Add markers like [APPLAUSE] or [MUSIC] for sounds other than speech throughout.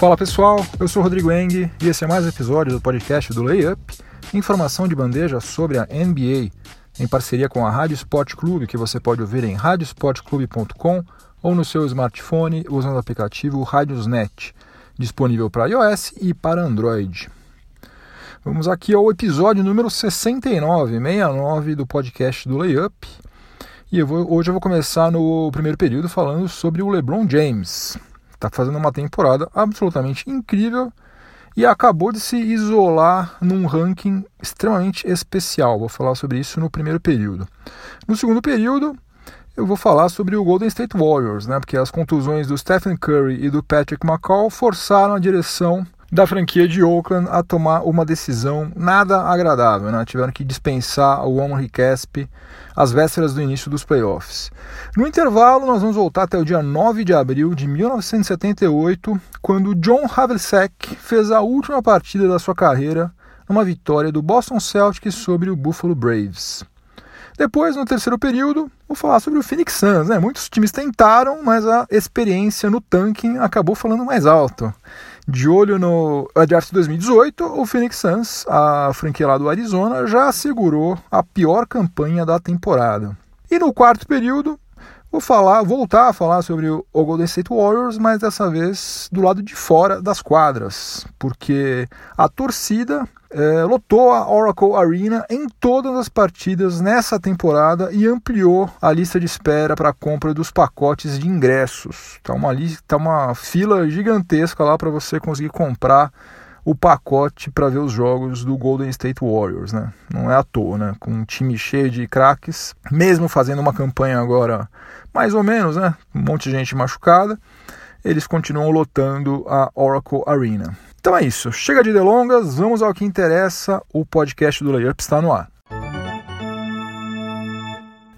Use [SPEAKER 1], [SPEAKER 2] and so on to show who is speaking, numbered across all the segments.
[SPEAKER 1] Fala pessoal, eu sou Rodrigo Eng e esse é mais um episódio do podcast do Layup, informação de bandeja sobre a NBA, em parceria com a Rádio Sport Clube, que você pode ouvir em radiosportclube.com ou no seu smartphone usando o aplicativo Radiosnet, disponível para iOS e para Android. Vamos aqui ao episódio número 69, 69 do podcast do Layup. E eu vou, hoje eu vou começar no primeiro período falando sobre o LeBron James. Está fazendo uma temporada absolutamente incrível e acabou de se isolar num ranking extremamente especial. Vou falar sobre isso no primeiro período. No segundo período, eu vou falar sobre o Golden State Warriors, né? Porque as contusões do Stephen Curry e do Patrick McCall forçaram a direção da franquia de Oakland a tomar uma decisão nada agradável. Né? Tiveram que dispensar o Omri Casp às vésperas do início dos playoffs. No intervalo, nós vamos voltar até o dia 9 de abril de 1978, quando John Havlicek fez a última partida da sua carreira numa vitória do Boston Celtics sobre o Buffalo Braves. Depois, no terceiro período, vou falar sobre o Phoenix Suns. Né? Muitos times tentaram, mas a experiência no tanking acabou falando mais alto. De olho no draft 2018, o Phoenix Suns, a franquia lá do Arizona, já assegurou a pior campanha da temporada. E no quarto período, vou falar, voltar a falar sobre o Golden State Warriors, mas dessa vez do lado de fora das quadras, porque a torcida é, lotou a Oracle Arena em todas as partidas nessa temporada e ampliou a lista de espera para a compra dos pacotes de ingressos. Está uma, tá uma fila gigantesca lá para você conseguir comprar o pacote para ver os jogos do Golden State Warriors, né? Não é à toa, né? Com um time cheio de craques, mesmo fazendo uma campanha agora mais ou menos, né? Um monte de gente machucada, eles continuam lotando a Oracle Arena. Então é isso. Chega de delongas, vamos ao que interessa. O podcast do Layup está no ar.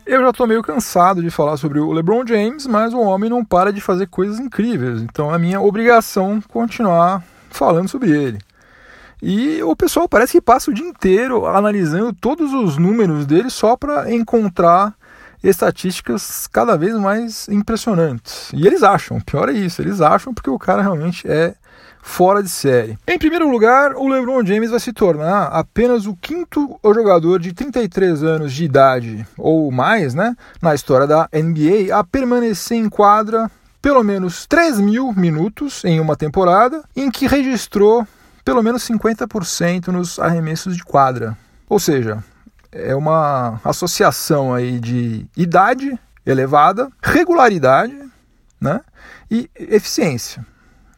[SPEAKER 1] Eu já estou meio cansado de falar sobre o LeBron James, mas o homem não para de fazer coisas incríveis. Então é minha obrigação continuar falando sobre ele. E o pessoal parece que passa o dia inteiro analisando todos os números dele só para encontrar estatísticas cada vez mais impressionantes. E eles acham, pior é isso, eles acham porque o cara realmente é fora de série. Em primeiro lugar, o LeBron James vai se tornar apenas o quinto jogador de 33 anos de idade ou mais, né, na história da NBA a permanecer em quadra pelo menos 3 mil minutos em uma temporada, em que registrou pelo menos 50% nos arremessos de quadra. Ou seja, é uma associação aí de idade elevada, regularidade né, e eficiência.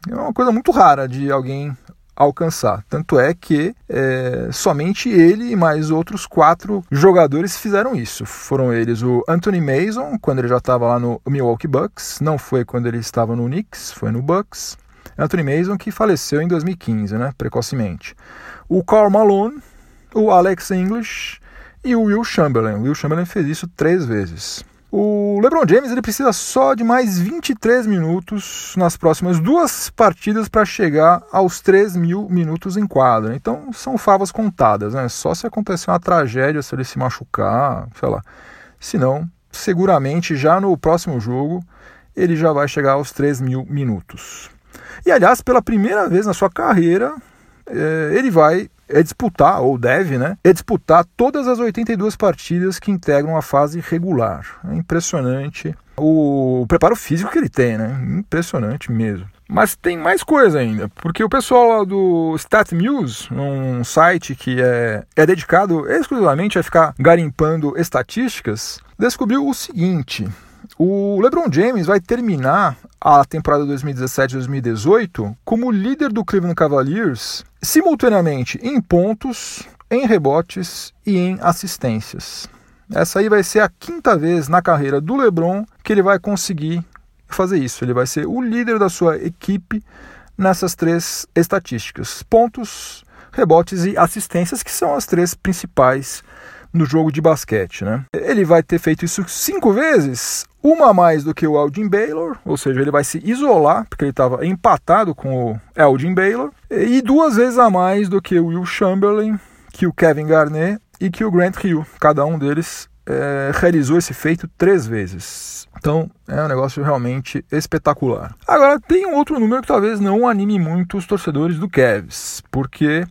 [SPEAKER 1] É uma coisa muito rara de alguém alcançar. Tanto é que é, somente ele e mais outros quatro jogadores fizeram isso. Foram eles o Anthony Mason, quando ele já estava lá no Milwaukee Bucks, não foi quando ele estava no Knicks, foi no Bucks. Anthony Mason que faleceu em 2015, né, precocemente. O Karl Malone, o Alex English e o Will Chamberlain. O Will Chamberlain fez isso três vezes. O LeBron James ele precisa só de mais 23 minutos nas próximas duas partidas para chegar aos 3 mil minutos em quadra. Então são favas contadas, né? Só se acontecer uma tragédia, se ele se machucar, sei lá. Senão, seguramente já no próximo jogo ele já vai chegar aos 3 mil minutos. E aliás, pela primeira vez na sua carreira, eh, ele vai é disputar, ou deve, né? É disputar todas as 82 partidas que integram a fase regular. É impressionante o, preparo físico que ele tem, né? Impressionante mesmo. Mas tem mais coisa ainda, porque o pessoal lá do StatMuse, um site que é, é dedicado exclusivamente a ficar garimpando estatísticas, descobriu o seguinte: o LeBron James vai terminar a temporada 2017-2018 como líder do Cleveland Cavaliers simultaneamente em pontos, em rebotes e em assistências. Essa aí vai ser a quinta vez na carreira do LeBron que ele vai conseguir fazer isso. Ele vai ser o líder da sua equipe nessas três estatísticas: pontos, rebotes e assistências, que são as três principais no jogo de basquete. Né? Ele vai ter feito isso cinco vezes, uma a mais do que o Elgin Baylor, ou seja, ele vai se isolar, porque ele estava empatado com o Elgin Baylor, e duas vezes a mais do que o Will Chamberlain, que o Kevin Garnett e que o Grant Hill. Cada um deles é, realizou esse feito três vezes. Então é um negócio realmente espetacular. Agora tem um outro número que talvez não anime muito os torcedores do Cavs, porque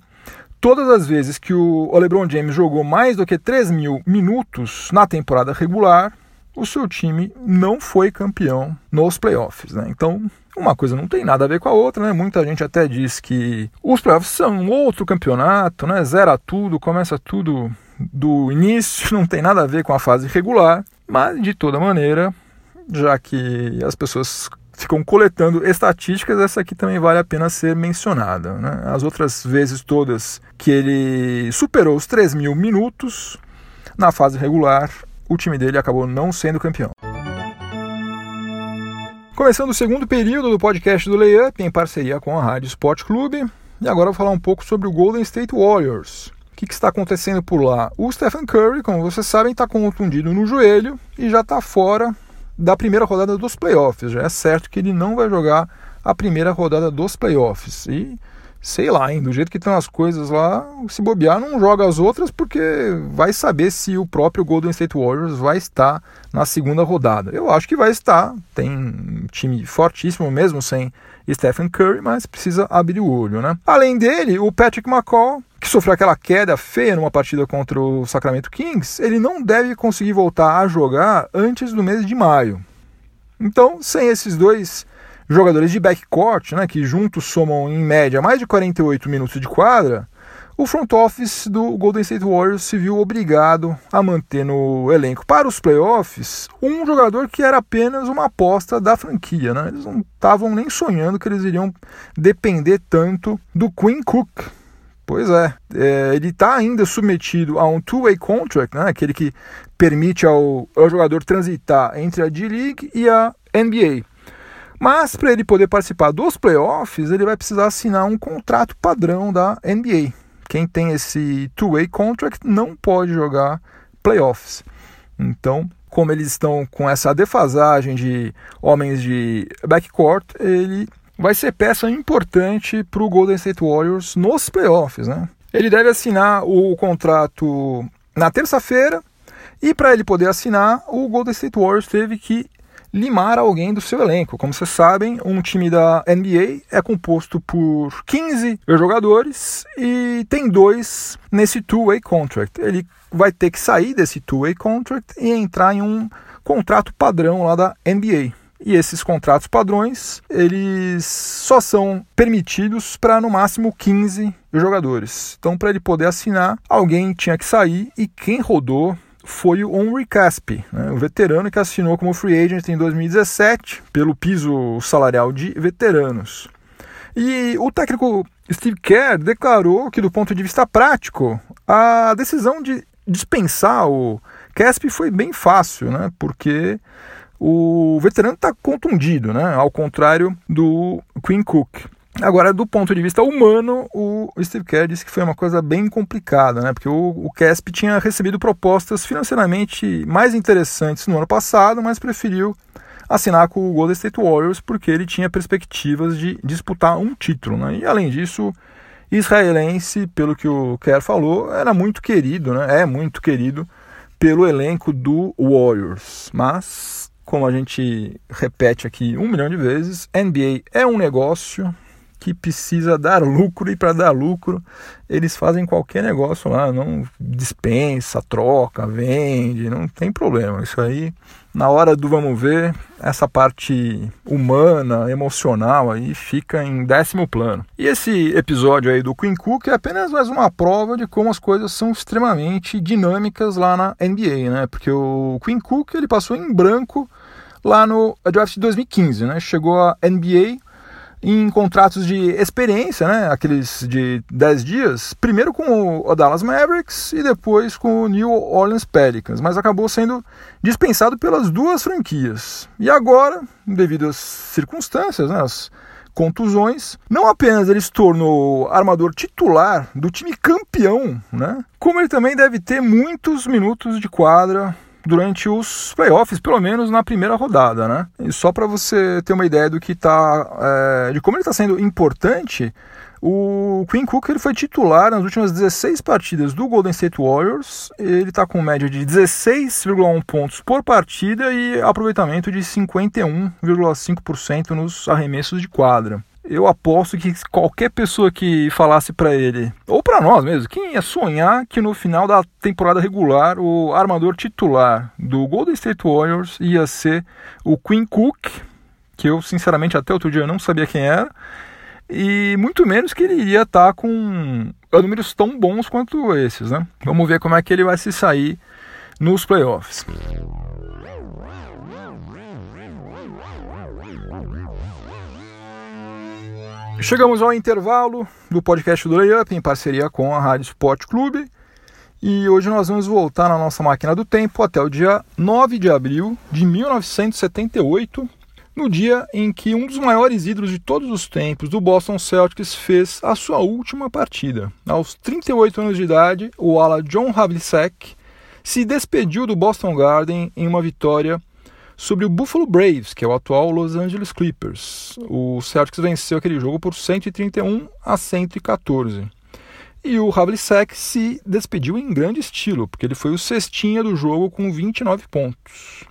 [SPEAKER 1] todas as vezes que o LeBron James jogou mais do que 3 mil minutos na temporada regular, o seu time não foi campeão nos playoffs. Né? Então, uma coisa não tem nada a ver com a outra, né? Muita gente até diz que os playoffs são outro campeonato, né? Zera tudo, começa tudo do início, [LAUGHS] não tem nada a ver com a fase regular, mas de toda maneira, já que as pessoas ficam coletando estatísticas, essa aqui também vale a pena ser mencionada. Né? As outras vezes todas que ele superou os 3 mil minutos na fase regular, o time dele acabou não sendo campeão. Começando o segundo período do podcast do Layup, em parceria com a Rádio Sport Clube, e agora vou falar um pouco sobre o Golden State Warriors. O que, que está acontecendo por lá? O Stephen Curry, como vocês sabem, está contundido no joelho e já está fora da primeira rodada dos playoffs. Já é certo que ele não vai jogar a primeira rodada dos playoffs. E sei lá, hein, do jeito que estão as coisas lá, se bobear não joga as outras porque vai saber se o próprio Golden State Warriors vai estar na segunda rodada. Eu acho que vai estar, tem um time fortíssimo mesmo sem Stephen Curry, mas precisa abrir o olho, né? Além dele, o Patrick McCall, que sofreu aquela queda feia numa partida contra o Sacramento Kings, ele não deve conseguir voltar a jogar antes do mês de maio. Então, sem esses dois jogadores de backcourt, né, que juntos somam em média mais de 48 minutos de quadra, o front office do Golden State Warriors se viu obrigado a manter no elenco para os playoffs um jogador que era apenas uma aposta da franquia. Né? Eles não estavam nem sonhando que eles iriam depender tanto do Quinn Cook. Pois é, é ele está ainda submetido a um two-way contract, né? aquele que permite ao, ao jogador transitar entre a D-League e a NBA. Mas para ele poder participar dos playoffs, ele vai precisar assinar um contrato padrão da NBA. Quem tem esse two-way contract não pode jogar playoffs. Então, como eles estão com essa defasagem de homens de backcourt, ele vai ser peça importante para o Golden State Warriors nos playoffs. Né? Ele deve assinar o contrato na terça-feira e para ele poder assinar, o Golden State Warriors teve que limar alguém do seu elenco. Como vocês sabem, um time da NBA é composto por 15 jogadores e tem dois nesse two-way contract. Ele vai ter que sair desse two-way contract e entrar em um contrato padrão lá da NBA. E esses contratos padrões, eles só são permitidos para no máximo 15 jogadores. Então, para ele poder assinar, alguém tinha que sair e quem rodou foi o Henry Caspi, né, o veterano que assinou como free agent em 2017 pelo piso salarial de veteranos. E o técnico Steve Kerr declarou que, do ponto de vista prático, a decisão de dispensar o Caspi foi bem fácil, né, porque o veterano está contundido, né, ao contrário do Quinn Cook. Agora, do ponto de vista humano, o Steve Kerr disse que foi uma coisa bem complicada, né? Porque o, o Casp tinha recebido propostas financeiramente mais interessantes no ano passado, mas preferiu assinar com o Golden State Warriors porque ele tinha perspectivas de disputar um título, né? E além disso, israelense, pelo que o Kerr falou, era muito querido, né? É muito querido pelo elenco do Warriors. Mas, como a gente repete aqui um milhão de vezes, NBA é um negócio, que precisa dar lucro e para dar lucro eles fazem qualquer negócio lá, não dispensa, troca, vende, não tem problema. Isso aí, na hora do vamos ver, essa parte humana, emocional aí fica em décimo plano. E esse episódio aí do Queen Cook é apenas mais uma prova de como as coisas são extremamente dinâmicas lá na NBA, né? Porque o Queen Cook ele passou em branco lá no draft de 2015, né? Chegou a NBA em contratos de experiência, né, aqueles de 10 dias, primeiro com o Dallas Mavericks e depois com o New Orleans Pelicans, mas acabou sendo dispensado pelas duas franquias. E agora, devido às circunstâncias, né, as contusões, não apenas ele se tornou armador titular do time campeão, né, como ele também deve ter muitos minutos de quadra durante os playoffs, pelo menos na primeira rodada, né? E só para você ter uma ideia do que tá, é, de como ele está sendo importante, o Quinn Cook ele foi titular nas últimas 16 partidas do Golden State Warriors. Ele está com média de 16,1 pontos por partida e aproveitamento de 51,5% nos arremessos de quadra eu aposto que qualquer pessoa que falasse para ele, ou para nós mesmo, quem ia sonhar que no final da temporada regular o armador titular do Golden State Warriors ia ser o Quinn Cook, que eu sinceramente até outro dia não sabia quem era, e muito menos que ele iria estar tá com números tão bons quanto esses, né? Vamos ver como é que ele vai se sair nos playoffs. Chegamos ao intervalo do podcast do Layup em parceria com a Rádio Sport Clube. E hoje nós vamos voltar na nossa máquina do tempo até o dia 9 de abril de 1978, no dia em que um dos maiores ídolos de todos os tempos do Boston Celtics fez a sua última partida. Aos 38 anos de idade, o ala John Havlicek se despediu do Boston Garden em uma vitória sobre o Buffalo Braves, que é o atual Los Angeles Clippers. O Celtics venceu aquele jogo por 131 a 114. E o Havlicek se despediu em grande estilo, porque ele foi o cestinha do jogo com 29 pontos.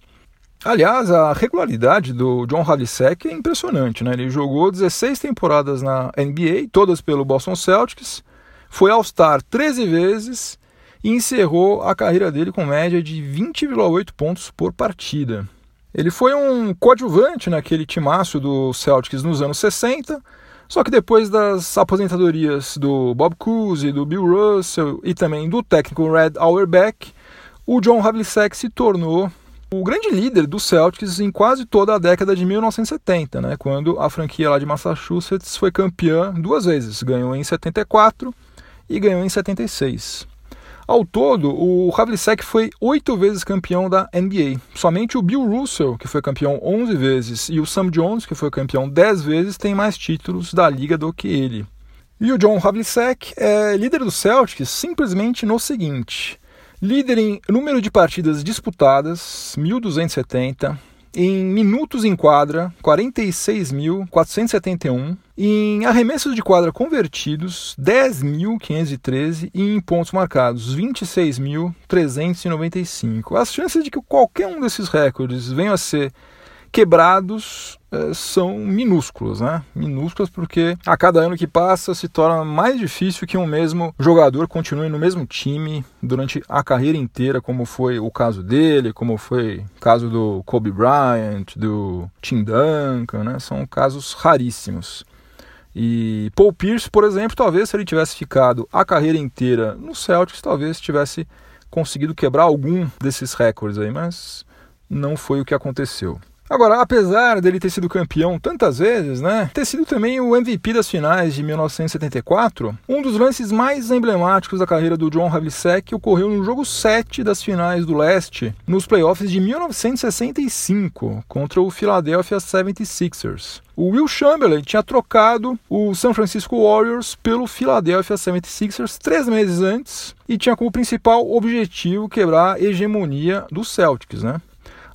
[SPEAKER 1] Aliás, a regularidade do John Havlicek é impressionante. Né? Ele jogou 16 temporadas na NBA, todas pelo Boston Celtics, foi All-Star 13 vezes e encerrou a carreira dele com média de 20,8 pontos por partida. Ele foi um coadjuvante naquele timaço do Celtics nos anos 60, só que depois das aposentadorias do Bob Cousy, do Bill Russell e também do técnico Red Auerbach, o John Havlicek se tornou o grande líder do Celtics em quase toda a década de 1970, né, quando a franquia lá de Massachusetts foi campeã duas vezes, ganhou em 74 e ganhou em 76. Ao todo, o Havlicek foi oito vezes campeão da NBA. Somente o Bill Russell, que foi campeão 11 vezes, e o Sam Jones, que foi campeão 10 vezes, têm mais títulos da liga do que ele. E o John Havlicek é líder do Celtics simplesmente no seguinte: líder em número de partidas disputadas, 1270, em minutos em quadra, 46.471. Em arremessos de quadra convertidos, 10.513. E em pontos marcados, 26.395. As chances de que qualquer um desses recordes venha a ser quebrados são minúsculos, né? Minúsculos porque a cada ano que passa se torna mais difícil que um mesmo jogador continue no mesmo time durante a carreira inteira, como foi o caso dele, como foi o caso do Kobe Bryant, do Tim Duncan, né? São casos raríssimos. E Paul Pierce, por exemplo, talvez se ele tivesse ficado a carreira inteira no Celtics, talvez tivesse conseguido quebrar algum desses recordes aí, mas não foi o que aconteceu. Agora, apesar dele ter sido campeão tantas vezes, né, ter sido também o MVP das finais de 1974, um dos lances mais emblemáticos da carreira do John Havlicek ocorreu no jogo 7 das finais do leste, nos playoffs de 1965, contra o Philadelphia 76ers. O Will Chamberlain tinha trocado o San Francisco Warriors pelo Philadelphia 76ers três meses antes e tinha como principal objetivo quebrar a hegemonia dos Celtics, né?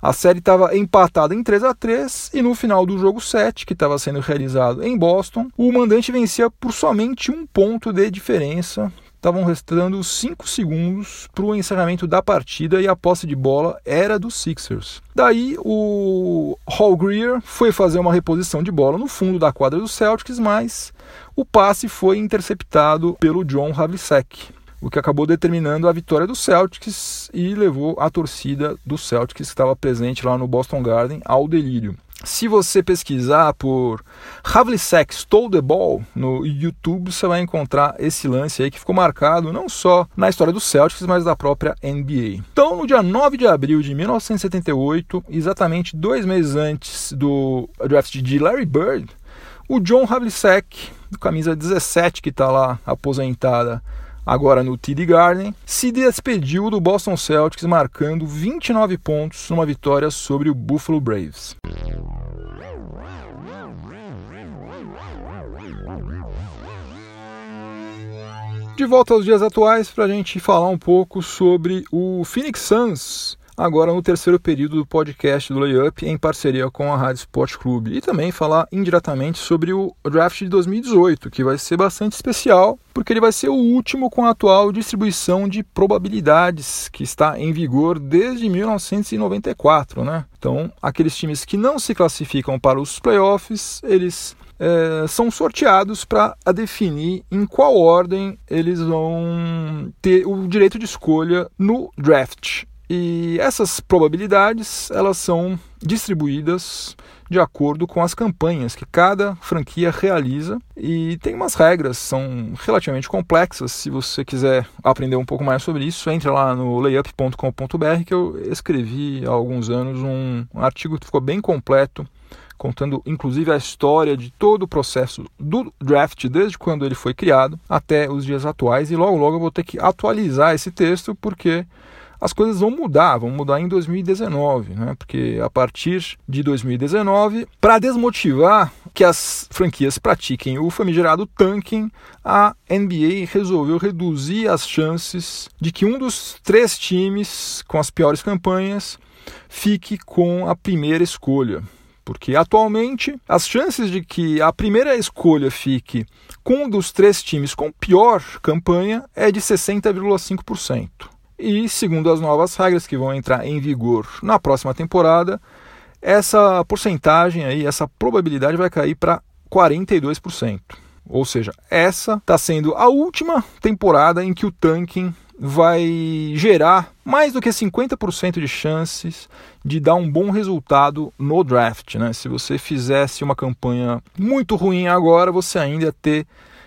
[SPEAKER 1] A série estava empatada em 3 a 3 e no final do jogo 7, que estava sendo realizado em Boston, o mandante vencia por somente um ponto de diferença. Estavam restando 5 segundos para o encerramento da partida e a posse de bola era dos Sixers. Daí o Hall Greer foi fazer uma reposição de bola no fundo da quadra dos Celtics, mas o passe foi interceptado pelo John Havlicek o que acabou determinando a vitória do Celtics e levou a torcida do Celtics que estava presente lá no Boston Garden ao delírio. Se você pesquisar por Havlicek Stole the Ball no YouTube, você vai encontrar esse lance aí que ficou marcado não só na história do Celtics, mas da própria NBA. Então, no dia 9 de abril de 1978, exatamente dois meses antes do draft de Larry Bird, o John Havlicek, camisa 17 que está lá aposentada, agora no TD Garden, se despediu do Boston Celtics marcando 29 pontos numa vitória sobre o Buffalo Braves. De volta aos dias atuais para a gente falar um pouco sobre o Phoenix Suns, agora no terceiro período do podcast do Layup em parceria com a Rádio Sport Clube e também falar indiretamente sobre o draft de 2018, que vai ser bastante especial, porque ele vai ser o último com a atual distribuição de probabilidades que está em vigor desde 1994, né? Então, aqueles times que não se classificam para os playoffs, eles é, são sorteados para definir em qual ordem eles vão ter o direito de escolha no draft. E essas probabilidades elas são distribuídas de acordo com as campanhas que cada franquia realiza e tem umas regras, são relativamente complexas. Se você quiser aprender um pouco mais sobre isso, entre lá no layup.com.br que eu escrevi há alguns anos um, artigo que ficou bem completo contando inclusive a história de todo o processo do draft, desde quando ele foi criado até os dias atuais. E logo, logo eu vou ter que atualizar esse texto, porque as coisas vão mudar, vão mudar em 2019, né? Porque a partir de 2019, para desmotivar que as franquias pratiquem o famigerado tanking, a NBA resolveu reduzir as chances de que um dos três times com as piores campanhas fique com a primeira escolha. Porque atualmente as chances de que a primeira escolha fique com um dos três times com pior campanha é de 60,5%. E segundo as novas regras que vão entrar em vigor na próxima temporada, essa porcentagem aí, essa probabilidade vai cair para 42%. Ou seja, essa está sendo a última temporada em que o tanking vai gerar mais do que 50% de chances de dar um bom resultado no draft. Né? Se você fizesse uma campanha muito ruim agora, você ainda ia ter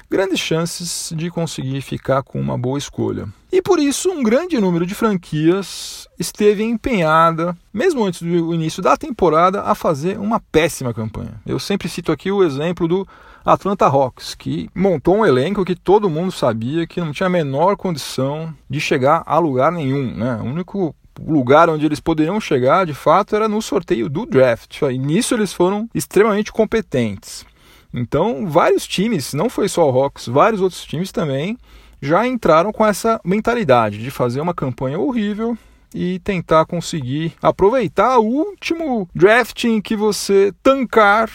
[SPEAKER 1] grandes chances de conseguir ficar com uma boa escolha. E por isso, um grande número de franquias esteve empenhada, mesmo antes do início da temporada, a fazer uma péssima campanha. Eu sempre cito aqui o exemplo do Atlanta Hawks, que montou um elenco que todo mundo sabia que não tinha a menor condição de chegar a lugar nenhum. Né? O único lugar onde eles poderiam chegar, de fato, era no sorteio do draft. E nisso eles foram extremamente competentes. Então, vários times, não foi só o Hawks, vários outros times também já entraram com essa mentalidade de fazer uma campanha horrível e tentar conseguir aproveitar o último draft em que você tancar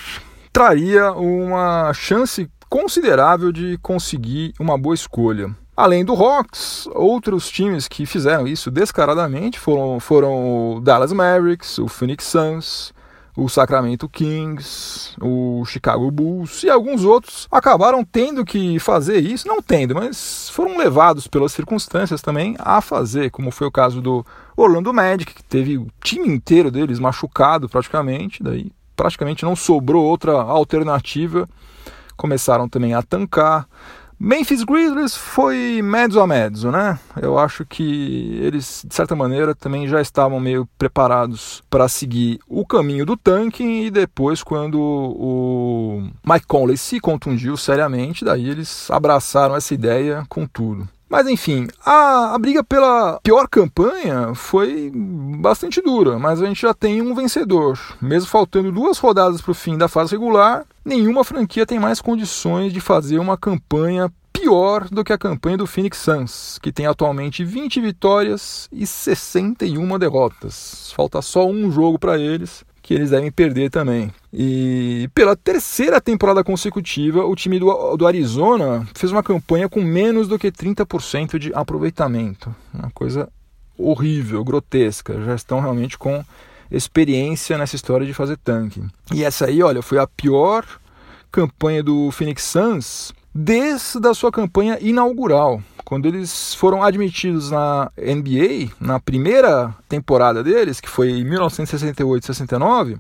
[SPEAKER 1] traria uma chance considerável de conseguir uma boa escolha. Além do Hawks, outros times que fizeram isso descaradamente foram, foram o Dallas Mavericks, o Phoenix Suns, o Sacramento Kings, o Chicago Bulls e alguns outros acabaram tendo que fazer isso, não tendo, mas foram levados pelas circunstâncias também a fazer, como foi o caso do Orlando Magic, que teve o time inteiro deles machucado praticamente, daí praticamente não sobrou outra alternativa. Começaram também a tancar. Memphis Grizzlies foi mezzo a mezzo, né? Eu acho que eles, de certa maneira, também já estavam meio preparados para seguir o caminho do tanking e depois, quando o Mike Conley se contundiu seriamente, daí eles abraçaram essa ideia com tudo. Mas enfim, a, a, briga pela pior campanha foi bastante dura, mas a gente já tem um vencedor. Mesmo faltando duas rodadas para o fim da fase regular, nenhuma franquia tem mais condições de fazer uma campanha pior do que a campanha do Phoenix Suns, que tem atualmente 20 vitórias e 61 derrotas. Falta só um jogo para eles que eles devem perder também. E pela terceira temporada consecutiva, o time do, do Arizona fez uma campanha com menos do que 30% de aproveitamento. Uma coisa horrível, grotesca. Já estão realmente com experiência nessa história de fazer tanque. E essa aí, olha, foi a pior campanha do Phoenix Suns desde a sua campanha inaugural quando eles foram admitidos na NBA, na primeira temporada deles, que foi em 1968-69,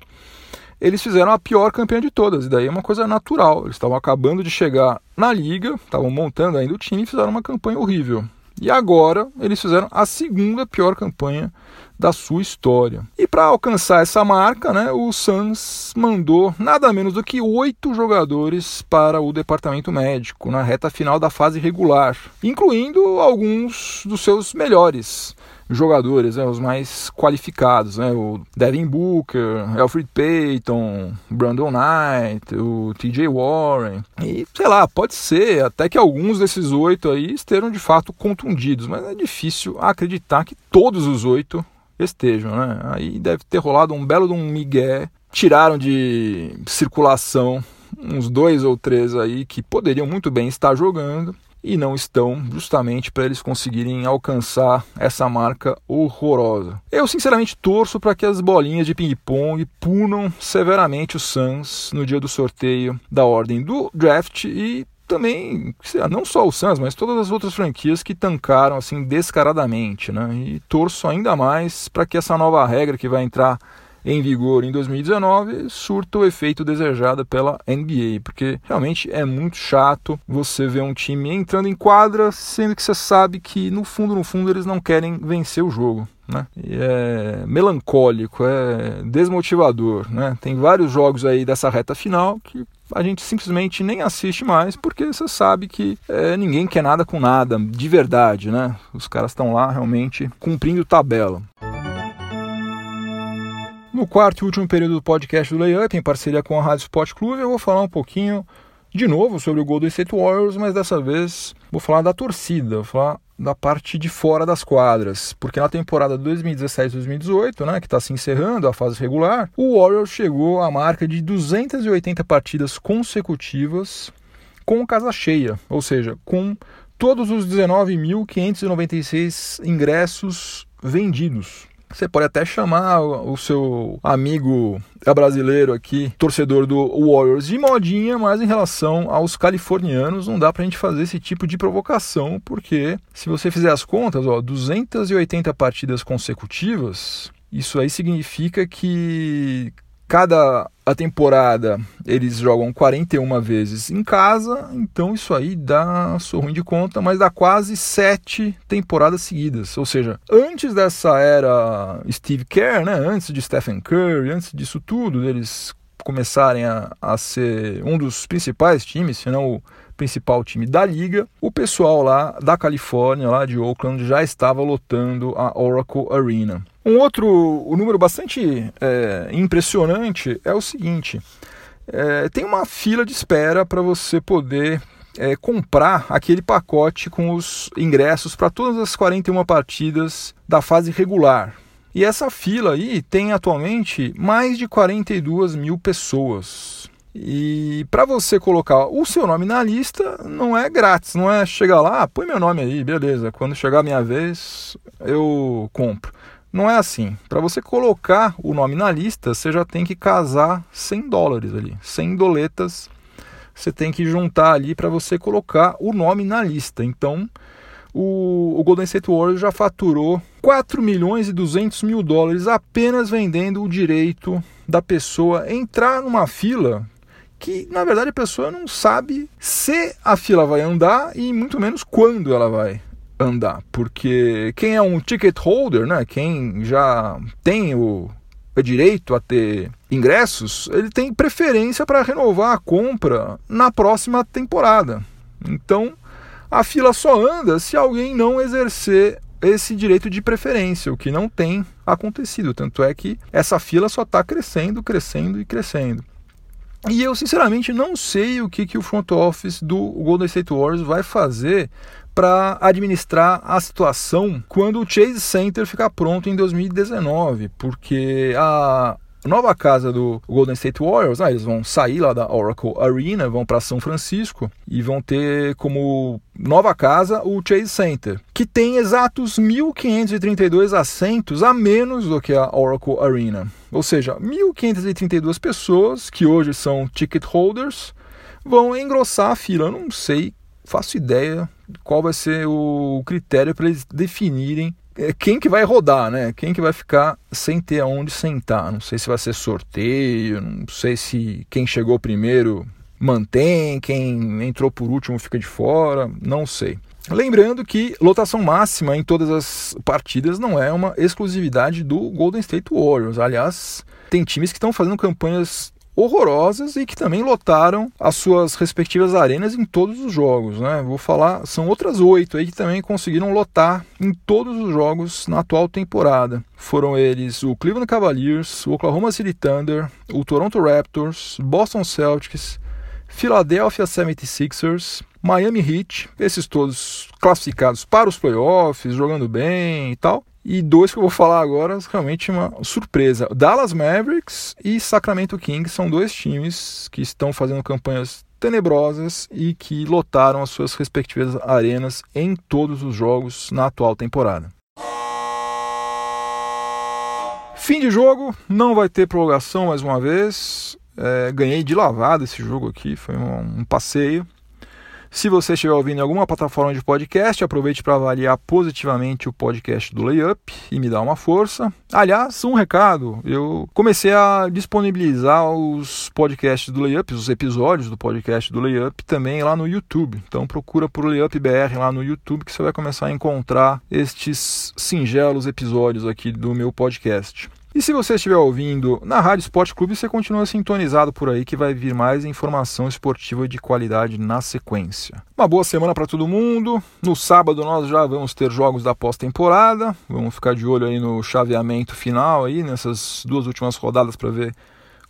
[SPEAKER 1] eles fizeram a pior campanha de todas. E daí é uma coisa natural. Eles estavam acabando de chegar na liga, estavam montando ainda o time e fizeram uma campanha horrível. E agora eles fizeram a segunda pior campanha da sua história. E para alcançar essa marca, né, o Suns mandou nada menos do que oito jogadores para o departamento médico na reta final da fase regular, incluindo alguns dos seus melhores jogadores, né, os mais qualificados, né, o Devin Booker, Alfred Payton, Brandon Knight, o TJ Warren. E sei lá, pode ser até que alguns desses oito aí estejam de fato contundidos, mas é difícil acreditar que todos os oito estejam, né? Aí deve ter rolado um belo de um migué, tiraram de circulação uns dois ou três aí que poderiam muito bem estar jogando e não estão, justamente para eles conseguirem alcançar essa marca horrorosa. Eu sinceramente torço para que as bolinhas de ping-pong punam severamente os Suns no dia do sorteio da ordem do draft e também, não só o Suns, mas todas as outras franquias que tancaram assim descaradamente, né? E torço ainda mais para que essa nova regra que vai entrar em vigor em 2019 surta o efeito desejado pela NBA, porque realmente é muito chato você ver um time entrando em quadra, sendo que você sabe que no fundo, no fundo, eles não querem vencer o jogo. Né? É melancólico, é desmotivador. Né? Tem vários jogos aí dessa reta final que a gente simplesmente nem assiste mais porque você sabe que é, ninguém quer nada com nada, de verdade. Né? Os caras estão lá realmente cumprindo tabela. No quarto e último período do podcast do Layup, em parceria com a Rádio Sport Clube, eu vou falar um pouquinho de novo sobre o Golden State Warriors, mas dessa vez vou falar da torcida, vou falar da parte de fora das quadras, porque na temporada 2017-2018, né, que está se encerrando a fase regular, o Warriors chegou à marca de 280 partidas consecutivas com casa cheia, ou seja, com todos os 19.596 ingressos vendidos. Você pode até chamar o seu amigo brasileiro aqui, torcedor do Warriors, de modinha, mas em relação aos californianos não dá pra gente fazer esse tipo de provocação, porque se você fizer as contas, ó, 280 partidas consecutivas, isso aí significa que Cada a temporada eles jogam 41 vezes em casa, então isso aí dá, sou ruim de conta, mas dá quase sete temporadas seguidas. Ou seja, antes dessa era Steve Kerr, né, antes de Stephen Curry, antes disso tudo, eles começarem a, a ser um dos principais times, se não o principal time da liga, o pessoal lá da Califórnia, lá de Oakland, já estava lotando a Oracle Arena. Um outro um número bastante é, impressionante é o seguinte: é, tem uma fila de espera para você poder é, comprar aquele pacote com os ingressos para todas as 41 partidas da fase regular. E essa fila aí tem atualmente mais de 42 mil pessoas. E para você colocar o seu nome na lista, não é grátis, não é chegar lá, ah, põe meu nome aí, beleza. Quando chegar a minha vez, eu compro. Não é assim. Para você colocar o nome na lista, você já tem que casar 100 dólares ali. 100 doletas você tem que juntar ali para você colocar o nome na lista. Então, o, Golden State Warriors já faturou 4 milhões e 200 mil dólares apenas vendendo o direito da pessoa entrar numa fila que, na verdade, a pessoa não sabe se a fila vai andar e muito menos quando ela vai andar, porque quem é um ticket holder, né, quem já tem o, o direito a ter ingressos, ele tem preferência para renovar a compra na próxima temporada. Então, a fila só anda se alguém não exercer esse direito de preferência, o que não tem acontecido. Tanto é que essa fila só está crescendo, crescendo e crescendo. E eu sinceramente não sei o que, que o front office do Golden State Warriors vai fazer para administrar a situação quando o Chase Center ficar pronto em 2019, porque a nova casa do Golden State Warriors, ah, eles vão sair lá da Oracle Arena, vão para São Francisco e vão ter como nova casa o Chase Center, que tem exatos 1.532 assentos a menos do que a Oracle Arena. Ou seja, 1.532 pessoas que hoje são ticket holders vão engrossar a fila. Eu não sei faço ideia qual vai ser o critério para eles definirem é, quem que vai rodar, né? Quem que vai ficar sem ter aonde sentar. Não sei se vai ser sorteio, não sei se quem chegou primeiro mantém, quem entrou por último fica de fora, não sei. Lembrando que lotação máxima em todas as partidas não é uma exclusividade do Golden State Warriors. Aliás, tem times que estão fazendo campanhas horrorosas e que também lotaram as suas respectivas arenas em todos os jogos. Né? Vou falar, são outras oito aí que também conseguiram lotar em todos os jogos na atual temporada. Foram eles o Cleveland Cavaliers, o Oklahoma City Thunder, o Toronto Raptors, Boston Celtics, Philadelphia 76ers, Miami Heat, esses todos classificados para os playoffs, jogando bem e tal. E dois que eu vou falar agora, realmente uma surpresa. Dallas Mavericks e Sacramento Kings são dois times que estão fazendo campanhas tenebrosas e que lotaram as suas respectivas arenas em todos os jogos na atual temporada. Fim de jogo, não vai ter prorrogação mais uma vez. É, ganhei de lavada esse jogo aqui, foi um, um passeio. Se você estiver ouvindo em alguma plataforma de podcast, aproveite para avaliar positivamente o podcast do Layup e me dar uma força. Aliás, um recado: eu comecei a disponibilizar os podcasts do Layup, os episódios do podcast do Layup também lá no YouTube. Então procura por Layup BR lá no YouTube que você vai começar a encontrar estes singelos episódios aqui do meu podcast. E se você estiver ouvindo na Rádio Esporte Clube, você continua sintonizado por aí que vai vir mais informação esportiva de qualidade na sequência. Uma boa semana para todo mundo. No sábado nós já vamos ter jogos da pós-temporada. Vamos ficar de olho aí no chaveamento final aí nessas duas últimas rodadas para ver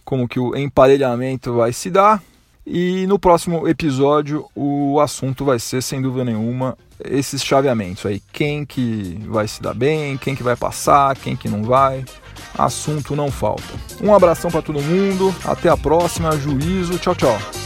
[SPEAKER 1] como que o emparelhamento vai se dar. E no próximo episódio o assunto vai ser, sem dúvida nenhuma, esses chaveamentos aí. Quem que vai se dar bem, quem que vai passar, quem que não vai assunto não falta. Um abração para todo mundo, até a próxima, juízo, tchau, tchau.